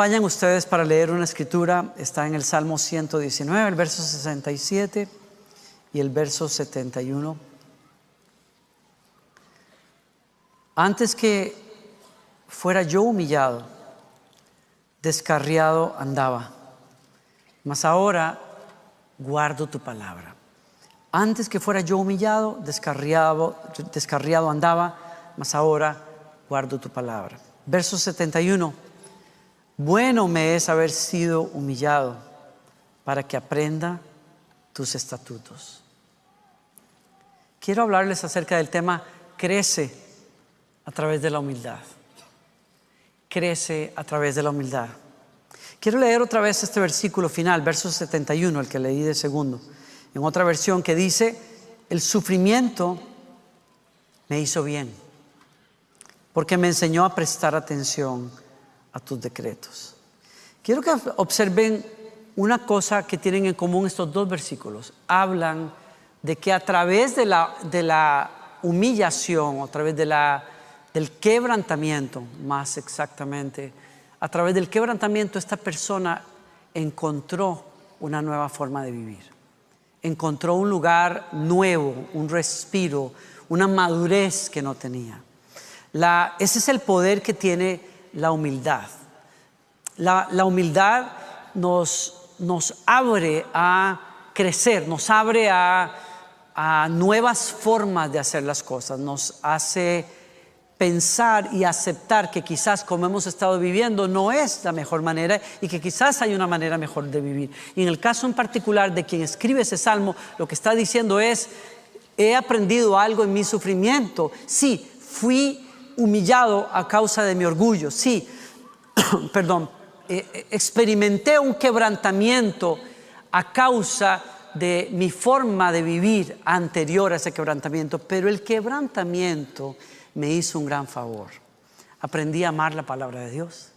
Vayan ustedes para leer una escritura, está en el Salmo 119, el verso 67 y el verso 71. Antes que fuera yo humillado, descarriado andaba, mas ahora guardo tu palabra. Antes que fuera yo humillado, descarriado, descarriado andaba, mas ahora guardo tu palabra. Verso 71. Bueno me es haber sido humillado para que aprenda tus estatutos. Quiero hablarles acerca del tema crece a través de la humildad. Crece a través de la humildad. Quiero leer otra vez este versículo final, verso 71, el que leí de segundo, en otra versión que dice, el sufrimiento me hizo bien, porque me enseñó a prestar atención a tus decretos. Quiero que observen una cosa que tienen en común estos dos versículos. Hablan de que a través de la, de la humillación, a través de la, del quebrantamiento, más exactamente, a través del quebrantamiento esta persona encontró una nueva forma de vivir. Encontró un lugar nuevo, un respiro, una madurez que no tenía. Ese es el poder que tiene la humildad. La, humildad nos, nos, abre a crecer, nos abre a, a nuevas formas de hacer las cosas, nos hace pensar y aceptar que quizás como hemos estado viviendo no es la mejor manera y que quizás hay una manera mejor de vivir. Y en el caso en particular de quien escribe ese salmo, lo que está diciendo es, he aprendido algo en mi sufrimiento. Sí, fui humillado a causa de mi orgullo. Sí, perdón, eh, eh, experimenté un quebrantamiento a causa de mi forma de vivir anterior a ese quebrantamiento, pero el quebrantamiento me hizo un gran favor. Aprendí a amar la palabra de Dios,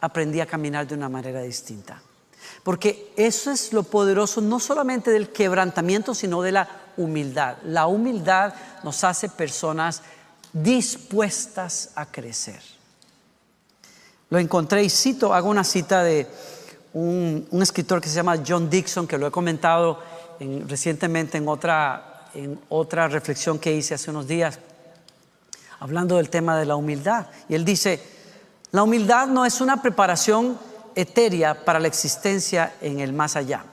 aprendí a caminar de una manera distinta. Porque eso es lo poderoso no solamente del quebrantamiento, sino de la humildad. La humildad nos hace personas dispuestas a crecer. Lo encontré y cito, hago una cita de un, escritor que se llama John Dixon, que lo he comentado recientemente en otra, en otra reflexión que hice hace unos días, hablando del tema de la humildad. Y él dice, la humildad no es una preparación etérea para la existencia en el más allá.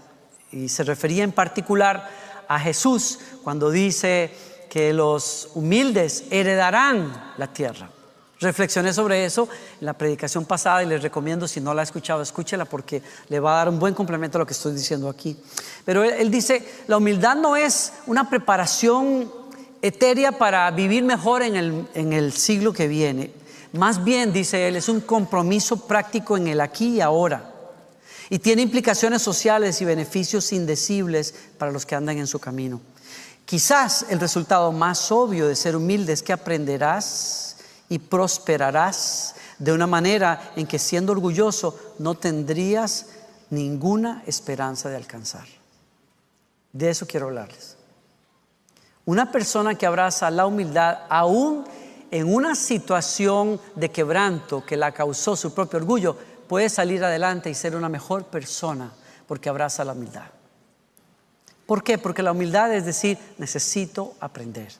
Y se refería en particular a Jesús cuando dice, que los humildes heredarán la tierra. Reflexioné sobre eso en la predicación pasada y les recomiendo, si no la ha escuchado, escúchela porque le va a dar un buen complemento a lo que estoy diciendo aquí. Pero él, dice, la humildad no es una preparación etérea para vivir mejor en el, en el siglo que viene. Más bien, dice él, es un compromiso práctico en el aquí y ahora. Y tiene implicaciones sociales y beneficios indecibles para los que andan en su camino. Quizás el resultado más obvio de ser humilde es que aprenderás y prosperarás de una manera en que siendo orgulloso no tendrías ninguna esperanza de alcanzar. De eso quiero hablarles. Una persona que abraza la humildad aún en una situación de quebranto que la causó su propio orgullo, puede salir adelante y ser una mejor persona porque abraza la humildad. ¿Por qué? Porque la humildad es decir, necesito aprender,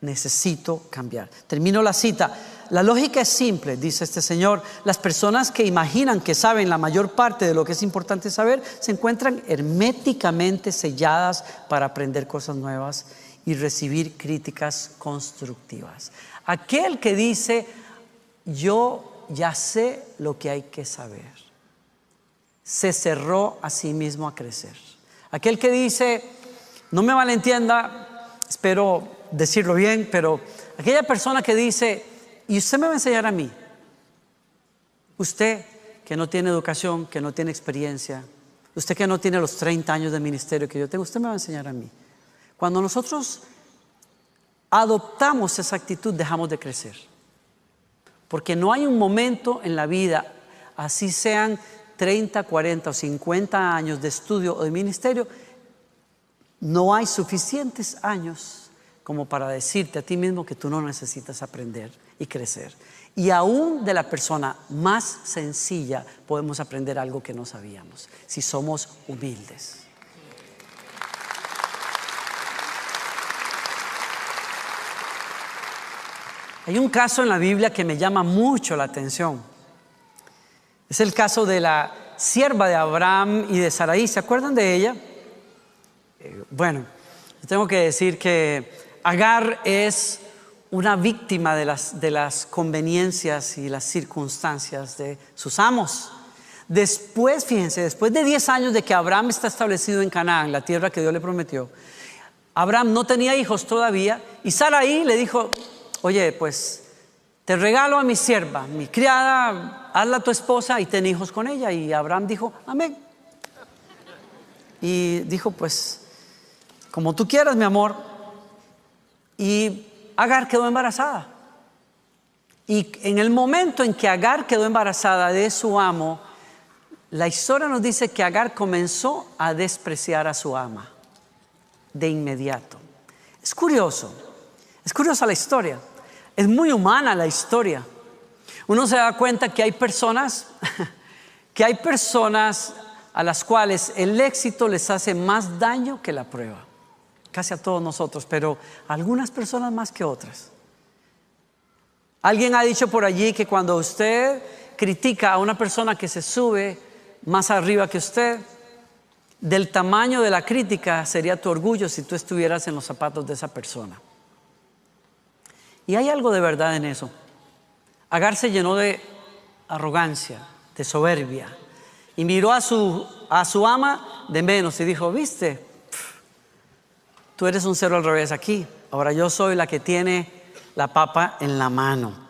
necesito cambiar. Termino la cita. La lógica es simple, dice este señor. Las personas que imaginan que saben la mayor parte de lo que es importante saber se encuentran herméticamente selladas para aprender cosas nuevas y recibir críticas constructivas. Aquel que dice, yo ya sé lo que hay que saber, se cerró a sí mismo a crecer. Aquel que dice, no me malentienda, espero decirlo bien, pero aquella persona que dice, y usted me va a enseñar a mí, usted que no tiene educación, que no tiene experiencia, usted que no tiene los 30 años de ministerio que yo tengo, usted me va a enseñar a mí. Cuando nosotros adoptamos esa actitud, dejamos de crecer. Porque no hay un momento en la vida, así sean 30, 40 o 50 años de estudio o de ministerio, no hay suficientes años como para decirte a ti mismo que tú no necesitas aprender y crecer. Y aún de la persona más sencilla podemos aprender algo que no sabíamos, si somos humildes. Hay un caso en la Biblia que me llama mucho la atención. Es el caso de la sierva de Abraham y de Sarai. ¿Se acuerdan de ella? Eh, bueno, tengo que decir que Agar es una víctima de las, de las conveniencias y las circunstancias de sus amos. Después, fíjense, después de 10 años de que Abraham está establecido en Canaán, la tierra que Dios le prometió, Abraham no tenía hijos todavía y Sarai le dijo, oye, pues te regalo a mi sierva, mi criada, hazla tu esposa y ten hijos con ella. Y Abraham dijo, amén. Y dijo, pues, como tú quieras, mi amor. Y Agar quedó embarazada. Y en el momento en que Agar quedó embarazada de su amo, la historia nos dice que Agar comenzó a despreciar a su ama de inmediato. Es curioso, es curiosa la historia. Es muy humana la historia. Uno se da cuenta que hay personas, que hay personas a las cuales el éxito les hace más daño que la prueba. Casi a todos nosotros, pero algunas personas más que otras. Alguien ha dicho por allí que cuando usted critica a una persona que se sube más arriba que usted, del tamaño de la crítica sería tu orgullo si tú estuvieras en los zapatos de esa persona. Y hay algo de verdad en eso. Agar se llenó de arrogancia, de soberbia, y miró a su, a su ama de menos y dijo, viste, tú eres un cero al revés aquí, ahora yo soy la que tiene la papa en la mano.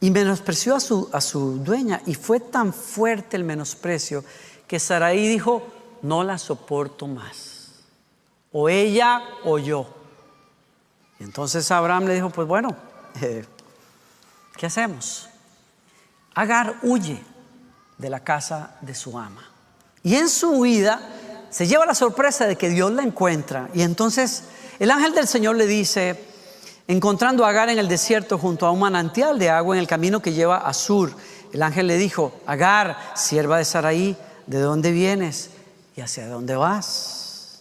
Y menospreció a su, a su dueña y fue tan fuerte el menosprecio que Saraí dijo, no la soporto más, o ella o yo. Entonces Abraham le dijo, pues bueno, eh, ¿qué hacemos? Agar huye de la casa de su ama. Y en su huida se lleva la sorpresa de que Dios la encuentra. Y entonces el ángel del Señor le dice, encontrando a Agar en el desierto junto a un manantial de agua en el camino que lleva a Sur, el ángel le dijo, Agar, sierva de Saraí, ¿de dónde vienes y hacia dónde vas?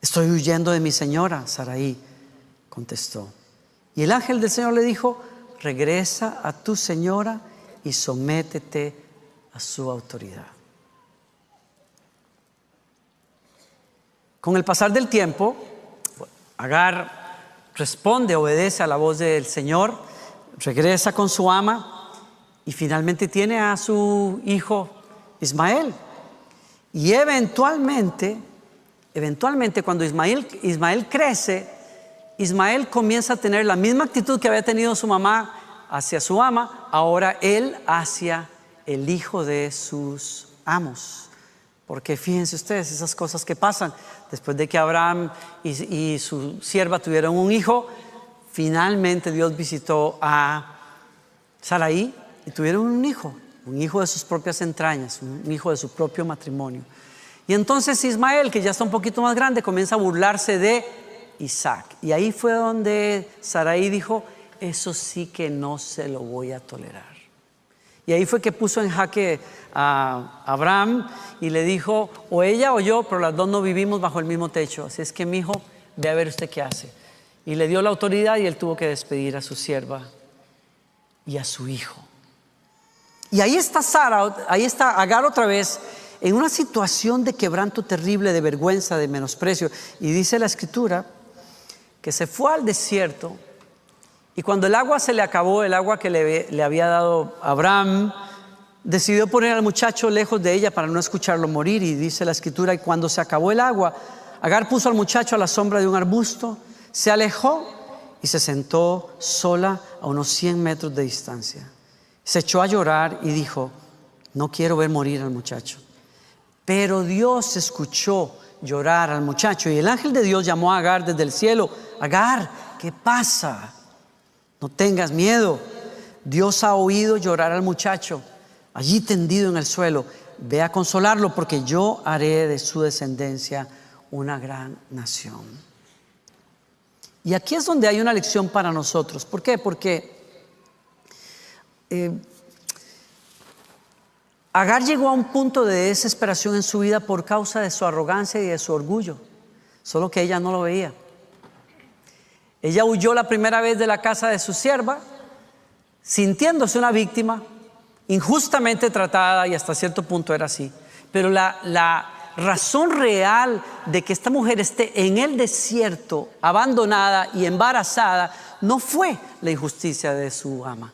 Estoy huyendo de mi señora, Saraí contestó. Y el ángel del Señor le dijo, regresa a tu señora y sométete a su autoridad. Con el pasar del tiempo, Agar responde, obedece a la voz del Señor, regresa con su ama y finalmente tiene a su hijo Ismael. Y eventualmente, eventualmente cuando Ismael, Ismael crece, Ismael comienza a tener la misma actitud que había tenido su mamá hacia su ama, ahora él hacia el hijo de sus amos. Porque fíjense ustedes esas cosas que pasan. Después de que Abraham y, su sierva tuvieron un hijo, finalmente Dios visitó a Saraí y tuvieron un hijo, un hijo de sus propias entrañas, un hijo de su propio matrimonio. Y entonces Ismael, que ya está un poquito más grande, comienza a burlarse de Isaac. Y ahí fue donde Saraí dijo, eso sí que no se lo voy a tolerar. Y ahí fue que puso en jaque a Abraham y le dijo, o ella o yo, pero las dos no vivimos bajo el mismo techo. Así es que mi hijo, ve a ver usted qué hace. Y le dio la autoridad y él tuvo que despedir a su sierva y a su hijo. Y ahí está Sara, ahí está Agar otra vez en una situación de quebranto terrible, de vergüenza, de menosprecio. Y dice la escritura que se fue al desierto y cuando el agua se le acabó, el agua que le, había dado Abraham, decidió poner al muchacho lejos de ella para no escucharlo morir. Y dice la escritura, y cuando se acabó el agua, Agar puso al muchacho a la sombra de un arbusto, se alejó y se sentó sola a unos 100 metros de distancia. Se echó a llorar y dijo, no quiero ver morir al muchacho. Pero Dios escuchó llorar al muchacho y el ángel de Dios llamó a Agar desde el cielo, Agar, ¿qué pasa? No tengas miedo. Dios ha oído llorar al muchacho, allí tendido en el suelo. Ve a consolarlo porque yo haré de su descendencia una gran nación. Y aquí es donde hay una lección para nosotros. ¿Por qué? Porque eh, Agar llegó a un punto de desesperación en su vida por causa de su arrogancia y de su orgullo, solo que ella no lo veía. Ella huyó la primera vez de la casa de su sierva, sintiéndose una víctima, injustamente tratada y hasta cierto punto era así. Pero la, la razón real de que esta mujer esté en el desierto, abandonada y embarazada, no fue la injusticia de su ama,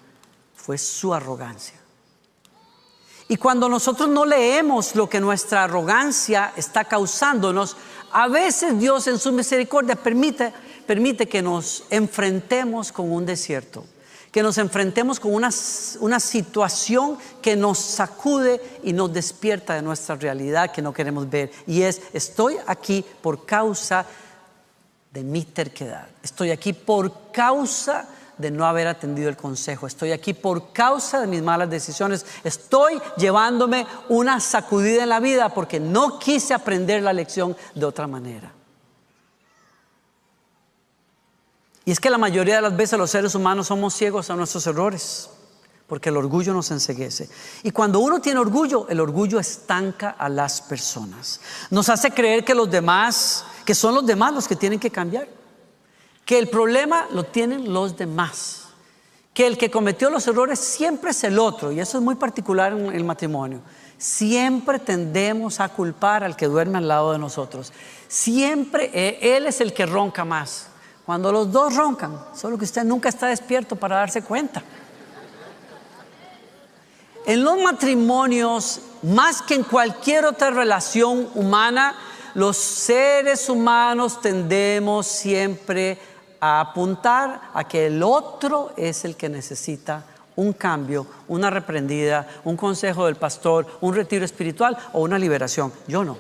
fue su arrogancia. Y cuando nosotros no leemos lo que nuestra arrogancia está causándonos, a veces Dios en su misericordia permite, permite que nos enfrentemos con un desierto, que nos enfrentemos con una, una situación que nos sacude y nos despierta de nuestra realidad que no queremos ver. Y es, estoy aquí por causa de mi terquedad, estoy aquí por causa de no haber atendido el consejo. Estoy aquí por causa de mis malas decisiones. Estoy llevándome una sacudida en la vida porque no quise aprender la lección de otra manera. Y es que la mayoría de las veces los seres humanos somos ciegos a nuestros errores, porque el orgullo nos enseguece. Y cuando uno tiene orgullo, el orgullo estanca a las personas. Nos hace creer que los demás, que son los demás los que tienen que cambiar que el problema lo tienen los demás, que el que cometió los errores siempre es el otro, y eso es muy particular en el matrimonio. Siempre tendemos a culpar al que duerme al lado de nosotros. Siempre eh, él es el que ronca más. Cuando los dos roncan, solo que usted nunca está despierto para darse cuenta. En los matrimonios, más que en cualquier otra relación humana, los seres humanos tendemos siempre a apuntar a que el otro es el que necesita un cambio, una reprendida, un consejo del pastor, un retiro espiritual o una liberación. Yo no.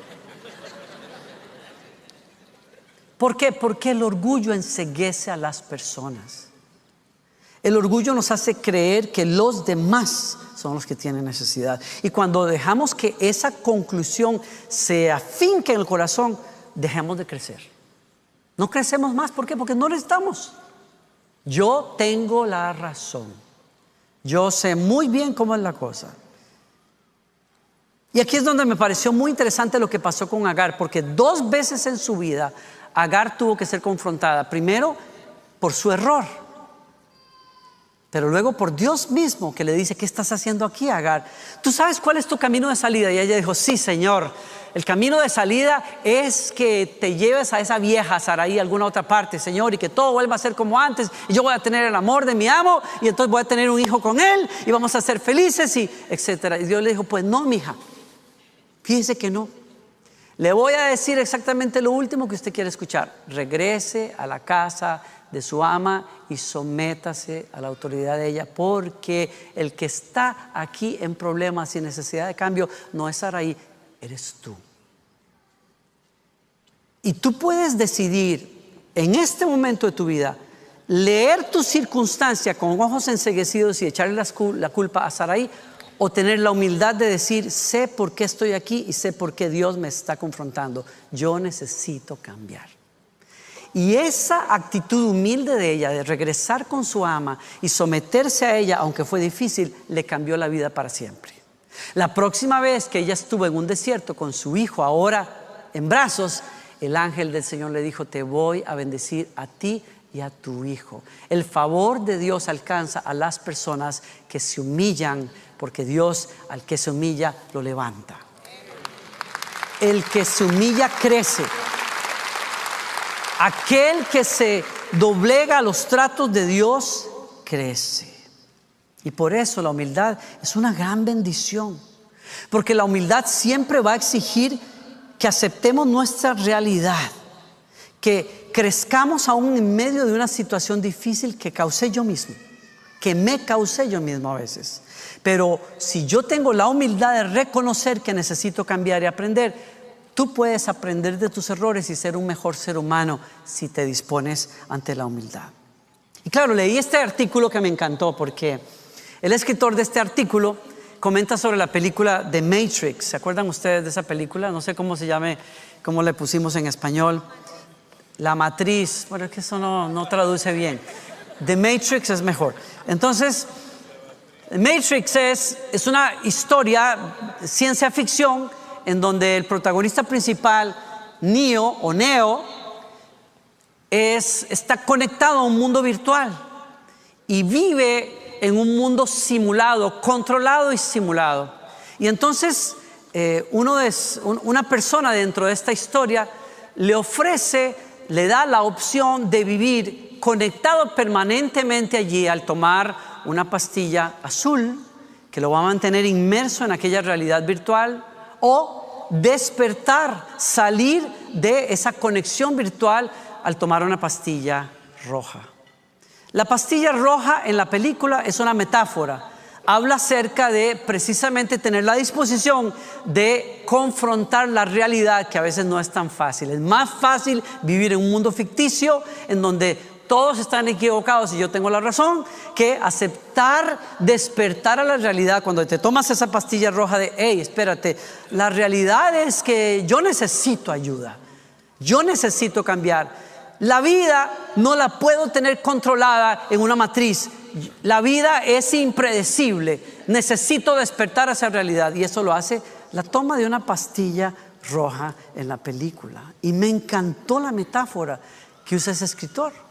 ¿Por qué? Porque el orgullo enseguece a las personas. El orgullo nos hace creer que los demás son los que tienen necesidad. Y cuando dejamos que esa conclusión se afinque en el corazón, dejemos de crecer. No crecemos más, ¿por qué? Porque no necesitamos. Yo tengo la razón. Yo sé muy bien cómo es la cosa. Y aquí es donde me pareció muy interesante lo que pasó con Agar, porque dos veces en su vida Agar tuvo que ser confrontada. Primero por su error, pero luego por Dios mismo que le dice, ¿qué estás haciendo aquí, Agar? ¿Tú sabes cuál es tu camino de salida? Y ella dijo, sí, Señor, el camino de salida es que te lleves a esa vieja Saraí a alguna otra parte, Señor, y que todo vuelva a ser como antes. Y yo voy a tener el amor de mi amo, y entonces voy a tener un hijo con él, y vamos a ser felices, y etcétera. Y Dios le dijo, pues no, mija, fíjese que no. Le voy a decir exactamente lo último que usted quiere escuchar. Regrese a la casa de su ama y sométase a la autoridad de ella, porque el que está aquí en problemas y necesidad de cambio no es Saraí, eres tú. Y tú puedes decidir en este momento de tu vida leer tu circunstancia con ojos enseguecidos y echarle la culpa a Saraí o tener la humildad de decir, sé por qué estoy aquí y sé por qué Dios me está confrontando. Yo necesito cambiar. Y esa actitud humilde de ella, de regresar con su ama y someterse a ella, aunque fue difícil, le cambió la vida para siempre. La próxima vez que ella estuvo en un desierto con su hijo, ahora en brazos, el ángel del Señor le dijo, te voy a bendecir a ti y a tu hijo. El favor de Dios alcanza a las personas que se humillan, porque Dios al que se humilla lo levanta. El que se humilla crece. Aquel que se doblega a los tratos de Dios crece. Y por eso la humildad es una gran bendición. Porque la humildad siempre va a exigir que aceptemos nuestra realidad, que crezcamos aún en medio de una situación difícil que causé yo mismo, que me causé yo mismo a veces. Pero si yo tengo la humildad de reconocer que necesito cambiar y aprender, tú puedes aprender de tus errores y ser un mejor ser humano si te dispones ante la humildad. Y claro, leí este artículo que me encantó porque el escritor de este artículo comenta sobre la película The Matrix. ¿Se acuerdan ustedes de esa película? No sé cómo se llame, cómo le pusimos en español. La matriz. Bueno, es que eso no, no traduce bien. The Matrix es mejor. Entonces, Matrix es, es una historia, ciencia ficción, en donde el protagonista principal, Neo o Neo, es, está conectado a un mundo virtual y vive en un mundo simulado, controlado y simulado. Y entonces eh, una persona dentro de esta historia le ofrece, le da la opción de vivir conectado permanentemente allí al tomar una pastilla azul que lo va a mantener inmerso en aquella realidad virtual o despertar, salir de esa conexión virtual al tomar una pastilla roja. La pastilla roja en la película es una metáfora. Habla acerca de precisamente tener la disposición de confrontar la realidad que a veces no es tan fácil. Es más fácil vivir en un mundo ficticio en donde todos están equivocados y yo tengo la razón, que aceptar, despertar a la realidad cuando te tomas esa pastilla roja de, hey, espérate, la realidad es que yo necesito ayuda, yo necesito cambiar. La vida no la puedo tener controlada en una matriz. La vida es impredecible. Necesito despertar a esa realidad. Y eso lo hace la toma de una pastilla roja en la película. Y me encantó la metáfora que usa ese escritor.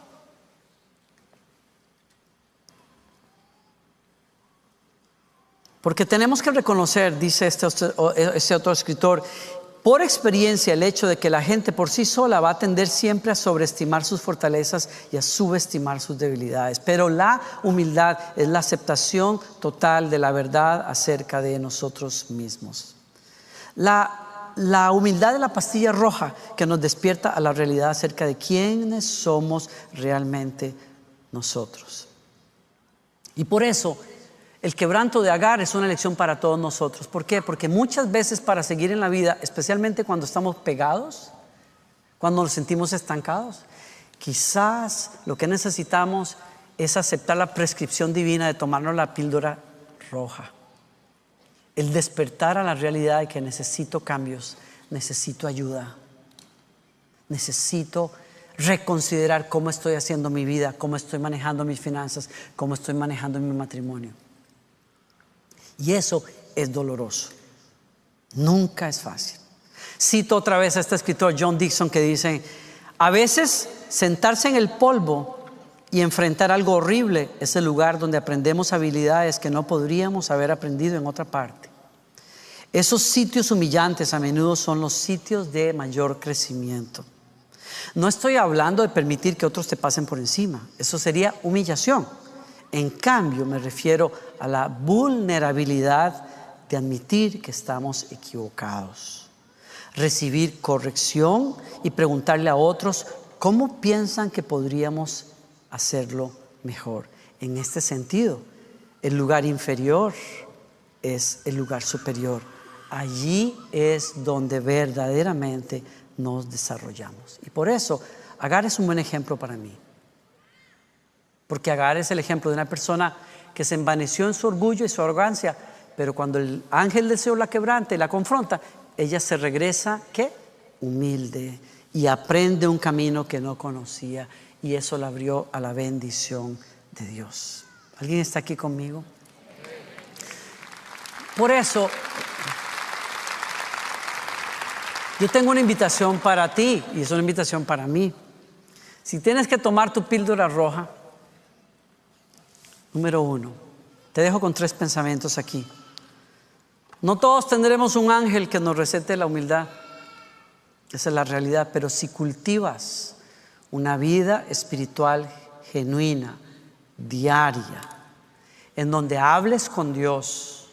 Porque tenemos que reconocer, dice este, este, otro escritor, por experiencia el hecho de que la gente por sí sola va a tender siempre a sobreestimar sus fortalezas y a subestimar sus debilidades. Pero la humildad es la aceptación total de la verdad acerca de nosotros mismos. La, la humildad de la pastilla roja que nos despierta a la realidad acerca de quiénes somos realmente nosotros. Y por eso el quebranto de Agar es una lección para todos nosotros. ¿Por qué? Porque muchas veces para seguir en la vida, especialmente cuando estamos pegados, cuando nos sentimos estancados, quizás lo que necesitamos es aceptar la prescripción divina de tomarnos la píldora roja. El despertar a la realidad de que necesito cambios, necesito ayuda, necesito reconsiderar cómo estoy haciendo mi vida, cómo estoy manejando mis finanzas, cómo estoy manejando mi matrimonio. Y eso es doloroso. Nunca es fácil. Cito otra vez a este escritor John Dixon que dice, a veces sentarse en el polvo y enfrentar algo horrible es el lugar donde aprendemos habilidades que no podríamos haber aprendido en otra parte. Esos sitios humillantes a menudo son los sitios de mayor crecimiento. No estoy hablando de permitir que otros te pasen por encima, eso sería humillación. En cambio, me refiero a la vulnerabilidad de admitir que estamos equivocados, recibir corrección y preguntarle a otros cómo piensan que podríamos hacerlo mejor. En este sentido, el lugar inferior es el lugar superior. Allí es donde verdaderamente nos desarrollamos. Y por eso, Agar es un buen ejemplo para mí. Porque Agar es el ejemplo de una persona que se envaneció en su orgullo y su arrogancia, pero cuando el ángel del Señor la quebranta y la confronta, ella se regresa, ¿qué? Humilde y aprende un camino que no conocía y eso la abrió a la bendición de Dios. ¿Alguien está aquí conmigo? Por eso, yo tengo una invitación para ti y es una invitación para mí. Si tienes que tomar tu píldora roja, Número uno, te dejo con tres pensamientos aquí. No todos tendremos un ángel que nos recete la humildad. Esa es la realidad. Pero si cultivas una vida espiritual genuina, diaria, en donde hables con Dios,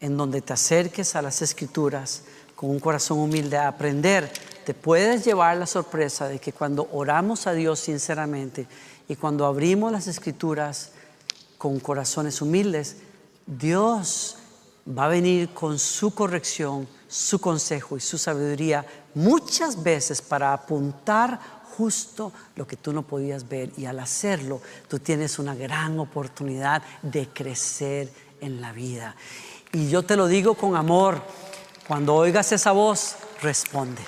en donde te acerques a las escrituras con un corazón humilde a aprender, te puedes llevar la sorpresa de que cuando oramos a Dios sinceramente y cuando abrimos las escrituras, con corazones humildes, Dios va a venir con su corrección, su consejo y su sabiduría muchas veces para apuntar justo lo que tú no podías ver y al hacerlo tú tienes una gran oportunidad de crecer en la vida. Y yo te lo digo con amor, cuando oigas esa voz, responde.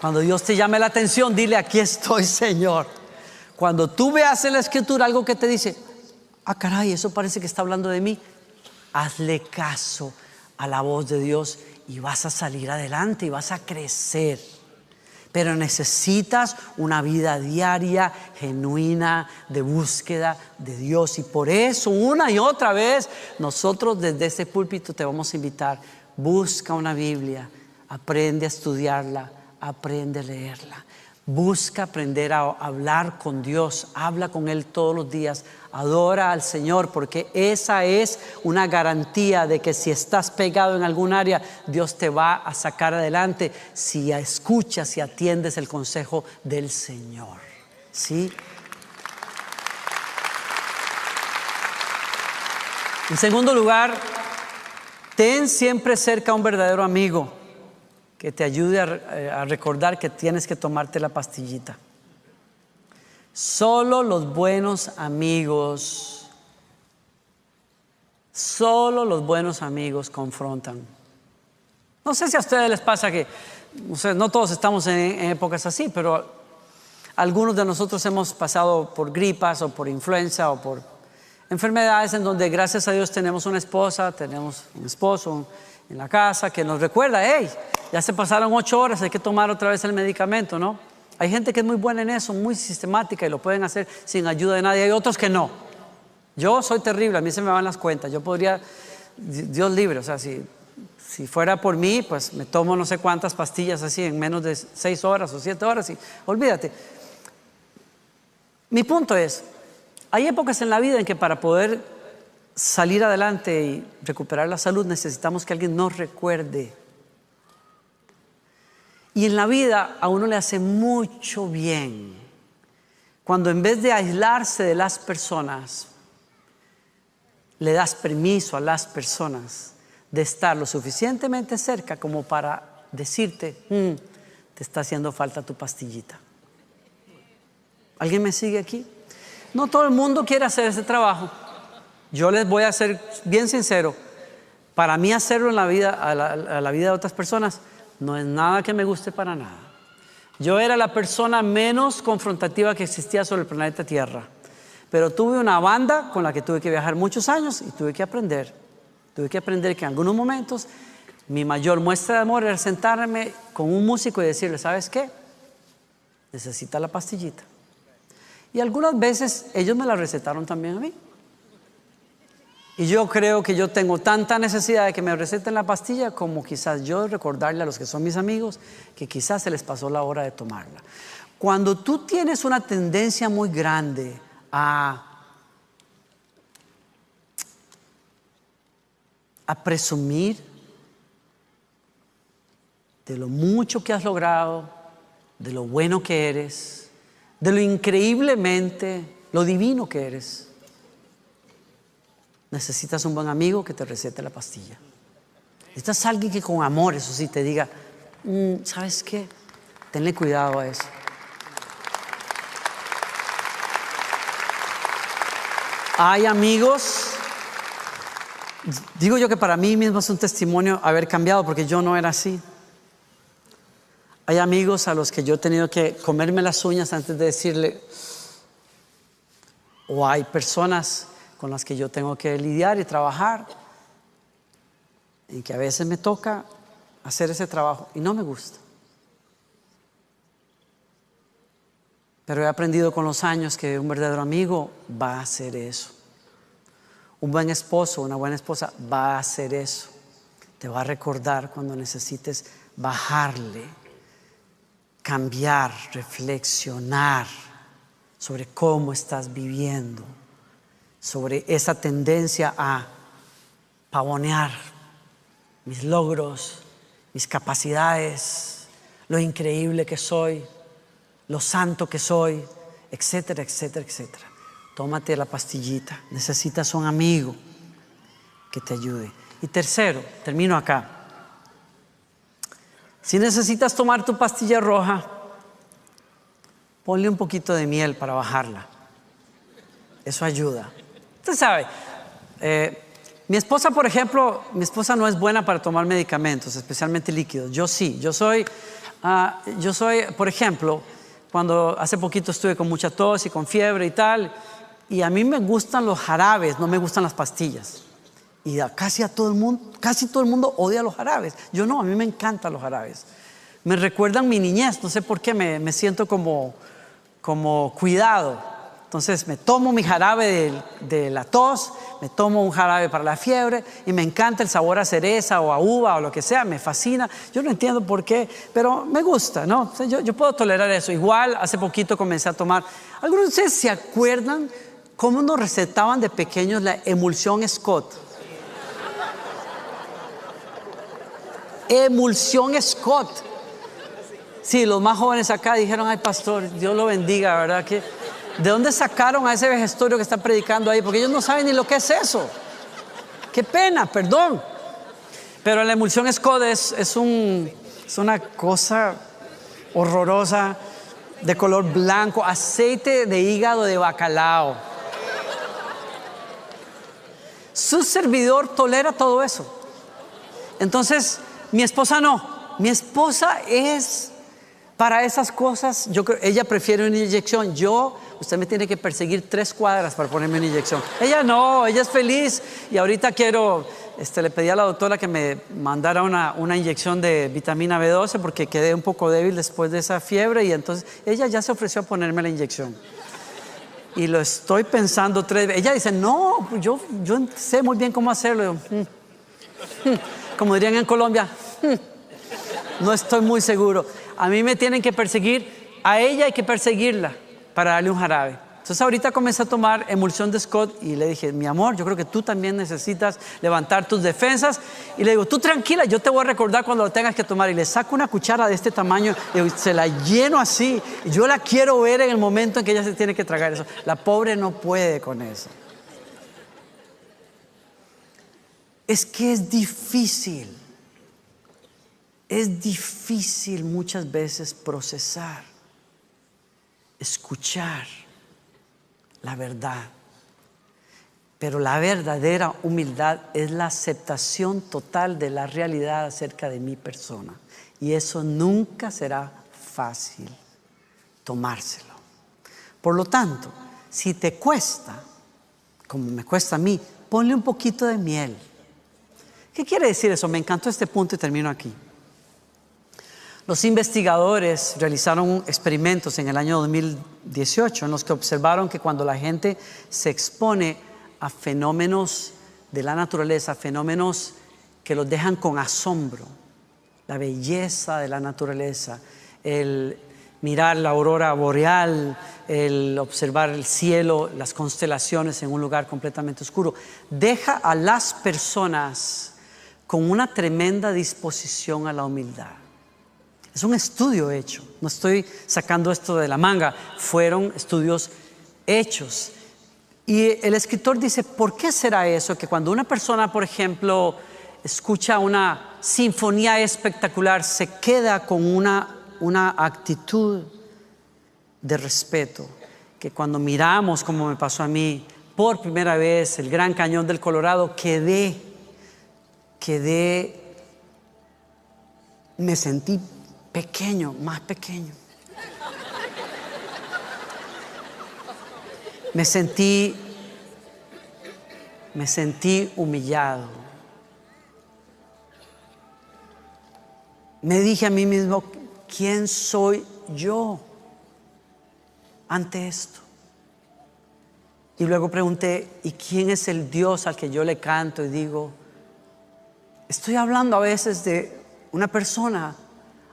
Cuando Dios te llame la atención, dile, aquí estoy, Señor. Cuando tú veas en la escritura algo que te dice, ah, caray, eso parece que está hablando de mí. Hazle caso a la voz de Dios y vas a salir adelante y vas a crecer. Pero necesitas una vida diaria, genuina, de búsqueda de Dios. Y por eso, una y otra vez, nosotros desde este púlpito te vamos a invitar, busca una Biblia, aprende a estudiarla, aprende a leerla. Busca aprender a hablar con Dios, habla con Él todos los días, adora al Señor, porque esa es una garantía de que si estás pegado en algún área, Dios te va a sacar adelante si escuchas y atiendes el consejo del Señor. ¿Sí? En segundo lugar, ten siempre cerca a un verdadero amigo que te ayude eh, a, recordar que tienes que tomarte la pastillita. Solo los buenos amigos, solo los buenos amigos confrontan. No sé si a ustedes les pasa que, no todos estamos en, épocas así, pero algunos de nosotros hemos pasado por gripas o por influenza o por enfermedades en donde gracias a Dios tenemos una esposa, tenemos un esposo en la casa que nos recuerda, hey, ya se pasaron ocho horas, hay que tomar otra vez el medicamento, ¿no? Hay gente que es muy buena en eso, muy sistemática y lo pueden hacer sin ayuda de nadie. Hay otros que no. Yo soy terrible, a mí se me van las cuentas. Yo podría, Dios libre, o sea, si, si fuera por mí, pues me tomo no sé cuántas pastillas así en menos de seis horas o siete horas y olvídate. Mi punto es, hay épocas en la vida en que para poder salir adelante y recuperar la salud necesitamos que alguien nos recuerde y en la vida a uno le hace mucho bien cuando en vez de aislarse de las personas, le das permiso a las personas de estar lo suficientemente cerca como para decirte, mm, te está haciendo falta tu pastillita. ¿Alguien me sigue aquí? No todo el mundo quiere hacer ese trabajo. Yo les voy a ser bien sincero. Para mí hacerlo en la vida, a la vida de otras personas, no es nada que me guste para nada. Yo era la persona menos confrontativa que existía sobre el planeta Tierra. Pero tuve una banda con la que tuve que viajar muchos años y tuve que aprender. Tuve que aprender que en algunos momentos mi mayor muestra de amor era sentarme con un músico y decirle, ¿sabes qué? Necesita la pastillita. Y algunas veces ellos me la recetaron también a mí. Y yo creo que yo tengo tanta necesidad de que me receten la pastilla como quizás yo recordarle a los que son mis amigos que quizás se les pasó la hora de tomarla. Cuando tú tienes una tendencia muy grande a, a presumir de lo mucho que has logrado, de lo bueno que eres, de lo increíblemente, lo divino que eres necesitas un buen amigo que te recete la pastilla. Necesitas alguien que con amor, eso sí, te diga, mm, ¿sabes qué? Tenle cuidado a eso. Hay amigos, digo yo que para mí mismo es un testimonio haber cambiado porque yo no era así. Hay amigos a los que yo he tenido que comerme las uñas antes de decirle, o hay personas con las que yo tengo que lidiar y trabajar, y que a veces me toca hacer ese trabajo y no me gusta. Pero he aprendido con los años que un verdadero amigo va a hacer eso. Un buen esposo, una buena esposa va a hacer eso. Te va a recordar cuando necesites bajarle, cambiar, reflexionar sobre cómo estás viviendo sobre esa tendencia a pavonear mis logros, mis capacidades, lo increíble que soy, lo santo que soy, etcétera, etcétera, etcétera. Tómate la pastillita, necesitas un amigo que te ayude. Y tercero, termino acá. Si necesitas tomar tu pastilla roja, ponle un poquito de miel para bajarla. Eso ayuda. Usted sabe, eh, mi esposa, por ejemplo, mi esposa no es buena para tomar medicamentos, especialmente líquidos. Yo sí, yo soy, ah, yo soy, por ejemplo, cuando hace poquito estuve con mucha tos y con fiebre y tal, Y a mí me gustan los jarabes, no me gustan las pastillas. Y casi a todo el mundo, casi todo el mundo odia los jarabes. Yo no, a mí me encantan los jarabes. Me recuerdan mi niñez, no sé por qué me, me siento como, como cuidado. Entonces me tomo mi jarabe de, la tos, me tomo un jarabe para la fiebre y me encanta el sabor a cereza o a uva o lo que sea, me fascina. Yo no entiendo por qué, pero me gusta, ¿no? yo, yo, puedo tolerar eso. Igual hace poquito comencé a tomar. ¿Algunos de ustedes se acuerdan cómo nos recetaban de pequeños la emulsión Scott? Emulsión Scott. Sí, los más jóvenes acá dijeron, ay pastor, Dios lo bendiga, ¿verdad? Que ¿De dónde sacaron a ese vejestorio que está predicando ahí? Porque ellos no saben ni lo que es eso. Qué pena, perdón. Pero la emulsión Scott es, es una cosa horrorosa de color blanco, aceite de hígado de bacalao. Su servidor tolera todo eso. Entonces, mi esposa no. Mi esposa es para esas cosas, yo creo, ella prefiere una inyección. Yo usted me tiene que perseguir tres cuadras para ponerme una inyección. Ella no, ella es feliz y ahorita quiero, este, le pedí a la doctora que me mandara una, una inyección de vitamina B12 porque quedé un poco débil después de esa fiebre y entonces ella ya se ofreció a ponerme la inyección. Y lo estoy pensando tres veces. Ella dice, no, yo, yo sé muy bien cómo hacerlo. Mm, mm". Como dirían en Colombia, mm, no estoy muy seguro. A mí me tienen que perseguir, a ella hay que perseguirla para darle un jarabe. Entonces ahorita comencé a tomar emulsión de Scott y le dije, mi amor, yo creo que tú también necesitas levantar tus defensas. Y le digo, tú tranquila, yo te voy a recordar cuando lo tengas que tomar. Y le saco una cuchara de este tamaño y se la lleno así. Y yo la quiero ver en el momento en que ella se tiene que tragar eso. La pobre no puede con eso. Es que es difícil. Es difícil muchas veces procesar escuchar la verdad. Pero la verdadera humildad es la aceptación total de la realidad acerca de mi persona. Y eso nunca será fácil tomárselo. Por lo tanto, si te cuesta, como me cuesta a mí, ponle un poquito de miel. ¿Qué quiere decir eso? Me encantó este punto y termino aquí. Los investigadores realizaron experimentos en el año 2018 en los que observaron que cuando la gente se expone a fenómenos de la naturaleza, fenómenos que los dejan con asombro, la belleza de la naturaleza, el mirar la aurora boreal, el observar el cielo, las constelaciones en un lugar completamente oscuro, deja a las personas con una tremenda disposición a la humildad. Es un estudio hecho, no estoy sacando esto de la manga, fueron estudios hechos. Y el escritor dice, ¿por qué será eso? Que cuando una persona, por ejemplo, escucha una sinfonía espectacular, se queda con una, una actitud de respeto, que cuando miramos, como me pasó a mí, por primera vez el Gran Cañón del Colorado, quedé, quedé, me sentí pequeño, más pequeño. Me sentí, me sentí humillado. Me dije a mí mismo, ¿quién soy yo ante esto? Y luego pregunté, ¿y quién es el Dios al que yo le canto? Y digo, estoy hablando a veces de una persona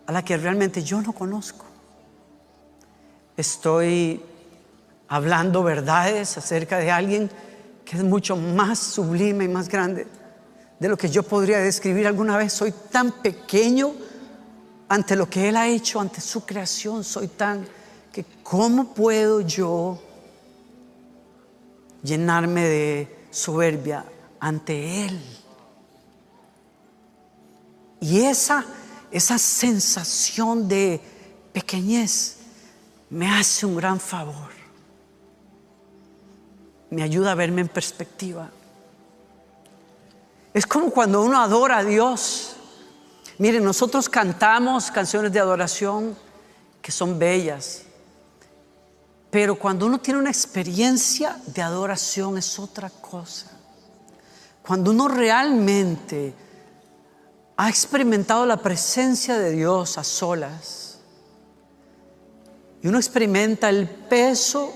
a la que realmente yo no conozco. Estoy hablando verdades acerca de alguien que es mucho más sublime y más grande de lo que yo podría describir alguna vez. Soy tan pequeño ante lo que Él ha hecho, ante su creación. Soy tan que ¿cómo puedo yo llenarme de soberbia ante Él? Y esa esa sensación de pequeñez me hace un gran favor. Me ayuda a verme en perspectiva. Es como cuando uno adora a Dios. Miren, nosotros cantamos canciones de adoración que son bellas. Pero cuando uno tiene una experiencia de adoración es otra cosa. Cuando uno realmente ha experimentado la presencia de Dios a solas. Y uno experimenta el peso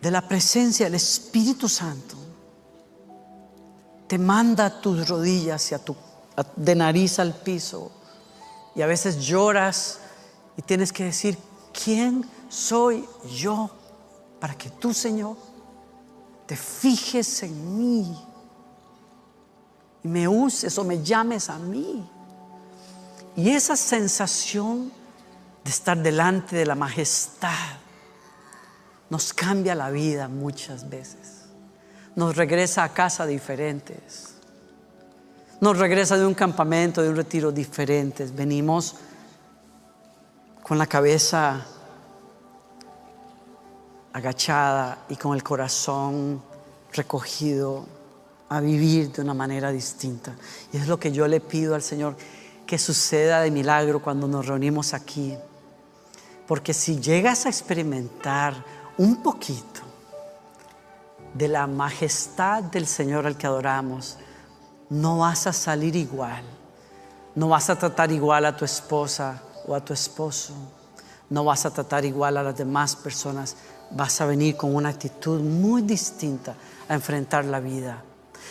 de la presencia del Espíritu Santo, te manda a tus rodillas y a tu, de nariz al piso. Y a veces lloras y tienes que decir, ¿quién soy yo para que tú, Señor, te fijes en mí me uses o me llames a mí? Y esa sensación de estar delante de la majestad nos cambia la vida muchas veces. Nos regresa a casa diferentes nos regresa de un campamento, de un retiro diferentes. Venimos con la cabeza agachada y con el corazón recogido a vivir de una manera distinta. Y es lo que yo le pido al Señor que suceda de milagro cuando nos reunimos aquí. Porque si llegas a experimentar un poquito de la majestad del Señor al que adoramos, no vas a salir igual. No vas a tratar igual a tu esposa o a tu esposo. No vas a tratar igual a las demás personas. Vas a venir con una actitud muy distinta a enfrentar la vida.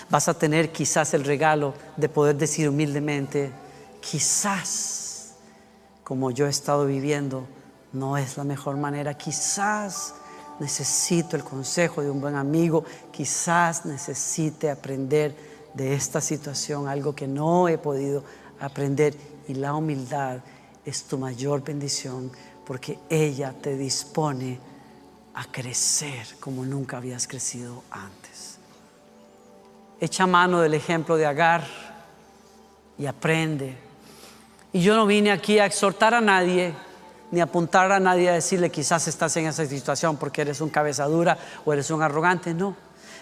Vas a tener quizás el regalo de poder decir humildemente, quizás como yo he estado viviendo, no es la mejor manera. Quizás necesito el consejo de un buen amigo. Quizás necesite aprender de esta situación, algo que no he podido aprender. Y la humildad es tu mayor bendición porque ella te dispone a crecer como nunca habías crecido antes. Echa mano del ejemplo de Agar y aprende. Y yo no vine aquí a exhortar a nadie, ni a apuntar a nadie a decirle quizás estás en esa situación porque eres un cabezadura o eres un arrogante. No.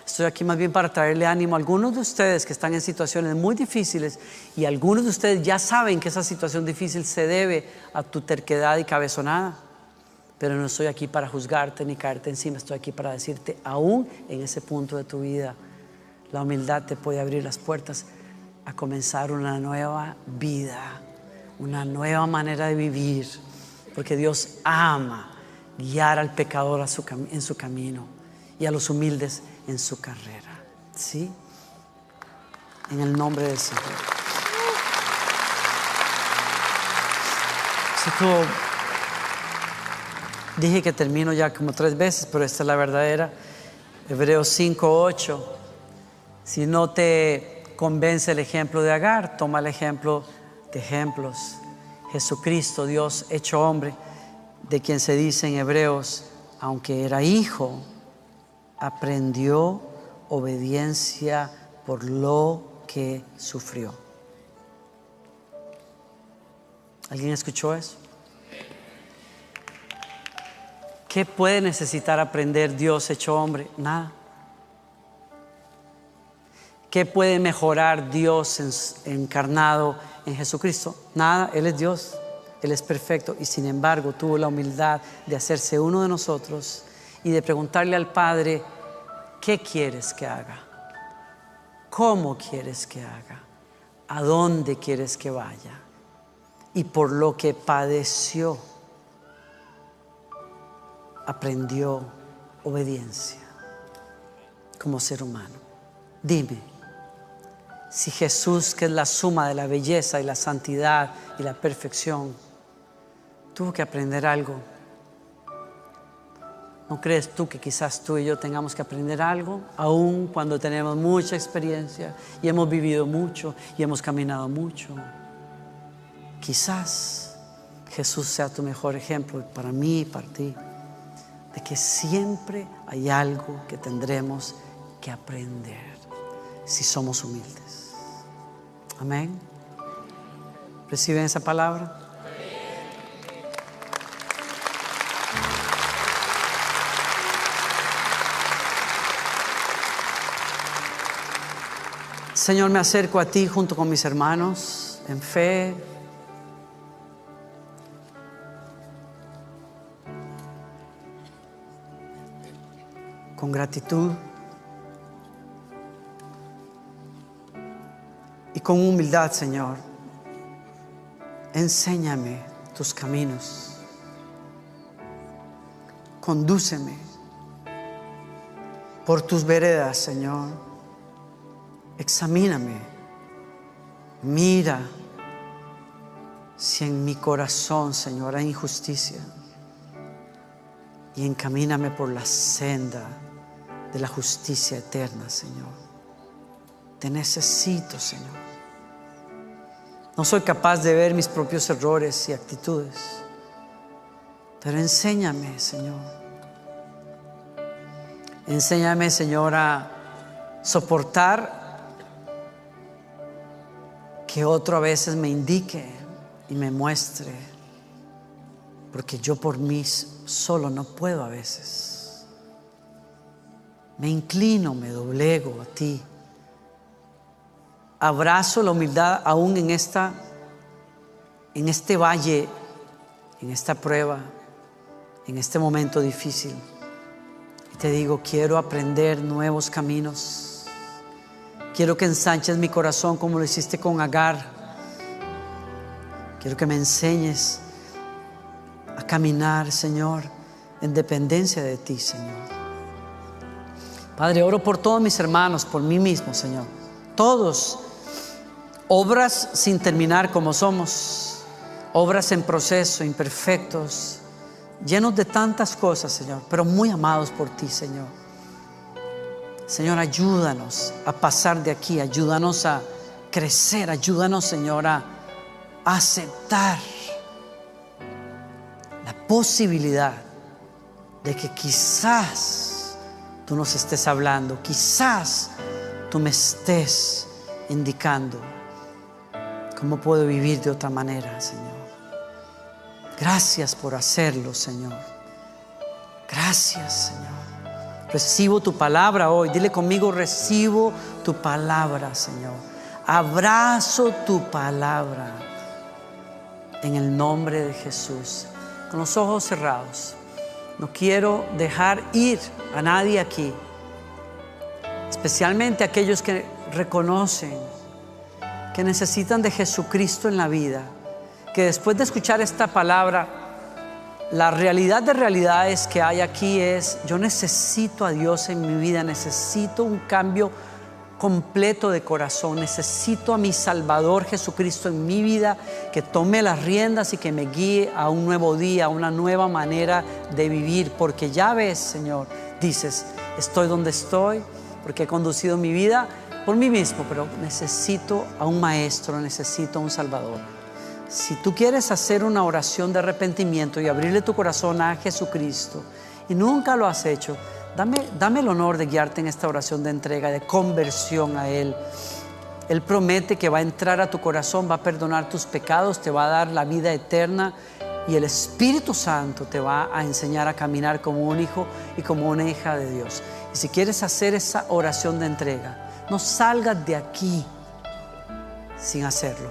Estoy aquí más bien para traerle ánimo a algunos de ustedes que están en situaciones muy difíciles y algunos de ustedes ya saben que esa situación difícil se debe a tu terquedad y cabezonada. Pero no estoy aquí para juzgarte ni caerte encima, estoy aquí para decirte, aún en ese punto de tu vida, la humildad te puede abrir las puertas a comenzar una nueva vida, una nueva manera de vivir, porque Dios ama guiar al pecador en su camino y a los humildes en su carrera. ¿Sí? En el nombre del Señor. dije que termino ya como tres veces, pero esta es la verdadera. Hebreos 5, 8. Si no te convence el ejemplo de Agar, toma el ejemplo de ejemplos. Jesucristo, Dios hecho hombre, de quien se dice en Hebreos, aunque era hijo, aprendió obediencia por lo que sufrió. ¿Alguien escuchó eso? ¿Qué puede necesitar aprender Dios hecho hombre? Nada. ¿Qué puede mejorar Dios encarnado en Jesucristo? Nada, Él es Dios, Él es perfecto y sin embargo tuvo la humildad de hacerse uno de nosotros y de preguntarle al Padre, ¿qué quieres que haga? ¿Cómo quieres que haga? ¿A dónde quieres que vaya? Y por lo que padeció, aprendió obediencia como ser humano. Dime, si Jesús, que es la suma de la belleza y la santidad y la perfección, tuvo que aprender algo ¿No crees tú que quizás tú y yo tengamos que aprender algo, aun cuando tenemos mucha experiencia y hemos vivido mucho y hemos caminado mucho? Quizás Jesús sea tu mejor ejemplo para mí y para ti, de que siempre hay algo que tendremos que aprender si somos humildes. Amén. ¿Reciben esa palabra? Señor, me acerco a ti junto con mis hermanos en fe. con gratitud con humildad, Señor. Enséñame tus caminos. Condúceme por tus veredas, Señor. Examíname. Mira si en mi corazón, Señor, hay injusticia. Y encamíname por la senda de la justicia eterna, Señor. Te necesito, Señor. No soy capaz de ver mis propios errores y actitudes. Pero enséñame, Señor Enséñame, Señor, a soportar que otro a veces me indique y me muestre, porque yo por mí solo no puedo a veces. Me inclino, me doblego a ti. Abrazo la humildad aún en esta en este valle, en esta prueba, en este momento difícil te digo, quiero aprender nuevos caminos. Quiero que ensanches mi corazón como lo hiciste con Agar. Quiero que me enseñes a caminar, Señor, en dependencia de ti, Señor. Padre, oro por todos mis hermanos, por mí mismo, Señor. Todos, obras sin terminar como somos, obras en proceso, imperfectos llenos de tantas cosas, Señor, pero muy amados por ti, Señor. Señor, ayúdanos a pasar de aquí, ayúdanos a crecer, ayúdanos, Señor, a aceptar la posibilidad de que quizás tú nos estés hablando, quizás tú me estés indicando cómo puedo vivir de otra manera, Señor. Gracias por hacerlo, Señor. Gracias, Señor. Recibo tu palabra hoy. Dile conmigo, recibo tu palabra, Señor. Abrazo tu palabra. En el nombre de Jesús. Con los ojos cerrados. No quiero dejar ir a nadie aquí. Especialmente aquellos que reconocen que necesitan de Jesucristo en la vida que después de escuchar esta palabra, la realidad de realidades que hay aquí es, yo necesito a Dios en mi vida, necesito un cambio completo de corazón, necesito a mi Salvador Jesucristo en mi vida, que tome las riendas y que me guíe a un nuevo día, a una nueva manera de vivir, porque ya ves, Señor, dices, estoy donde estoy, porque he conducido mi vida por mí mismo, pero necesito a un maestro, necesito a un Salvador. Si tú quieres hacer una oración de arrepentimiento y abrirle tu corazón a Jesucristo y nunca lo has hecho, dame, dame el honor de guiarte en esta oración de entrega, de conversión a Él. Él promete que va a entrar a tu corazón, va a perdonar tus pecados, te va a dar la vida eterna y el Espíritu Santo te va a enseñar a caminar como un hijo y como una hija de Dios. Y si quieres hacer esa oración de entrega, no salgas de aquí sin hacerlo.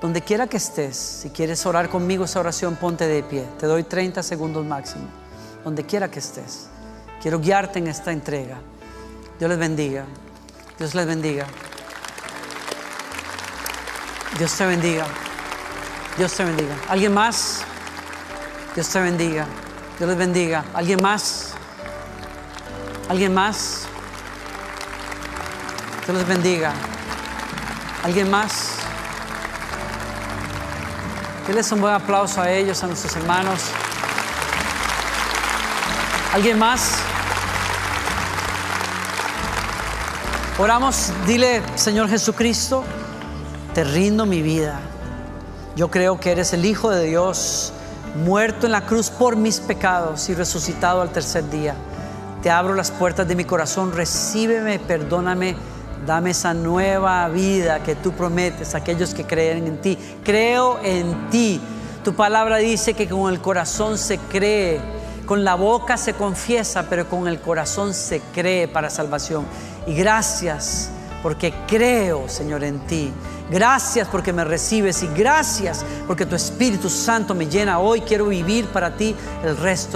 Donde quiera que estés, si quieres orar conmigo esa oración, ponte de pie. Te doy 30 segundos máximo. Donde quiera que estés. Quiero guiarte en esta entrega. Dios les bendiga. Dios les bendiga. Dios te bendiga. Dios te bendiga. ¿Alguien más? Dios te bendiga. Dios les bendiga. ¿Alguien más? ¿Alguien más? Dios les bendiga. ¿Alguien más? Denles un buen aplauso a ellos, a nuestros hermanos. ¿Alguien más? Oramos, dile, Señor Jesucristo, te rindo mi vida. Yo creo que eres el Hijo de Dios, muerto en la cruz por mis pecados y resucitado al tercer día. Te abro las puertas de mi corazón, recíbeme, perdóname Dame esa nueva vida que tú prometes a aquellos que creen en ti. Creo en ti. Tu palabra dice que con el corazón se cree, con la boca se confiesa, pero con el corazón se cree para salvación. Y gracias porque creo, Señor, en ti. Gracias porque me recibes y gracias porque tu Espíritu Santo me llena hoy. Quiero vivir para ti el resto